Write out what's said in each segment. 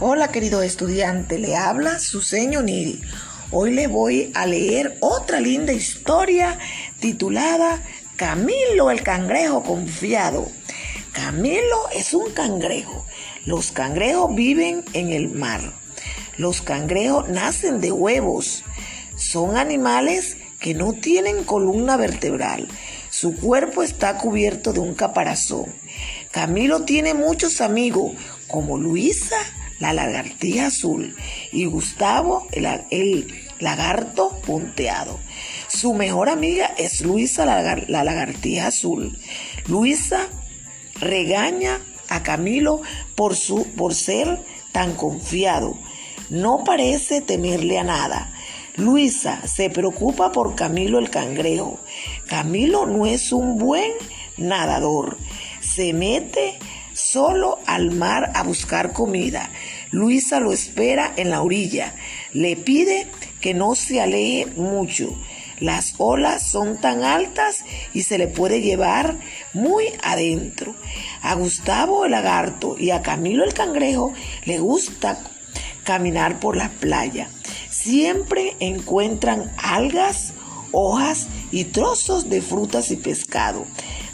Hola querido estudiante, le habla su señor Niri. Hoy le voy a leer otra linda historia titulada Camilo el cangrejo confiado. Camilo es un cangrejo. Los cangrejos viven en el mar. Los cangrejos nacen de huevos. Son animales que no tienen columna vertebral. Su cuerpo está cubierto de un caparazón. Camilo tiene muchos amigos como Luisa, la lagartija azul, y Gustavo, el, lagarto punteado. Su mejor amiga es Luisa, la, la lagartija azul. Luisa regaña a Camilo por, su, por ser tan confiado. No parece temerle a nada. Luisa se preocupa por Camilo el cangrejo. Camilo no es un buen nadador. Se mete solo al mar a buscar comida. Luisa lo espera en la orilla. Le pide que no se aleje mucho. Las olas son tan altas y se le puede llevar muy adentro. A Gustavo el lagarto y a Camilo el cangrejo le gusta caminar por la playa. Siempre encuentran algas, hojas y trozos de frutas y pescado.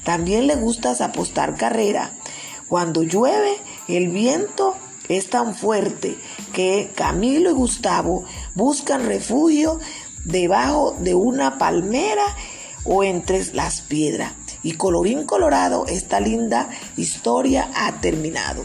También le gusta apostar carrera. Cuando llueve, el viento es tan fuerte que Camilo y Gustavo buscan refugio debajo de una palmera o entre las piedras. Y colorín colorado, esta linda historia ha terminado.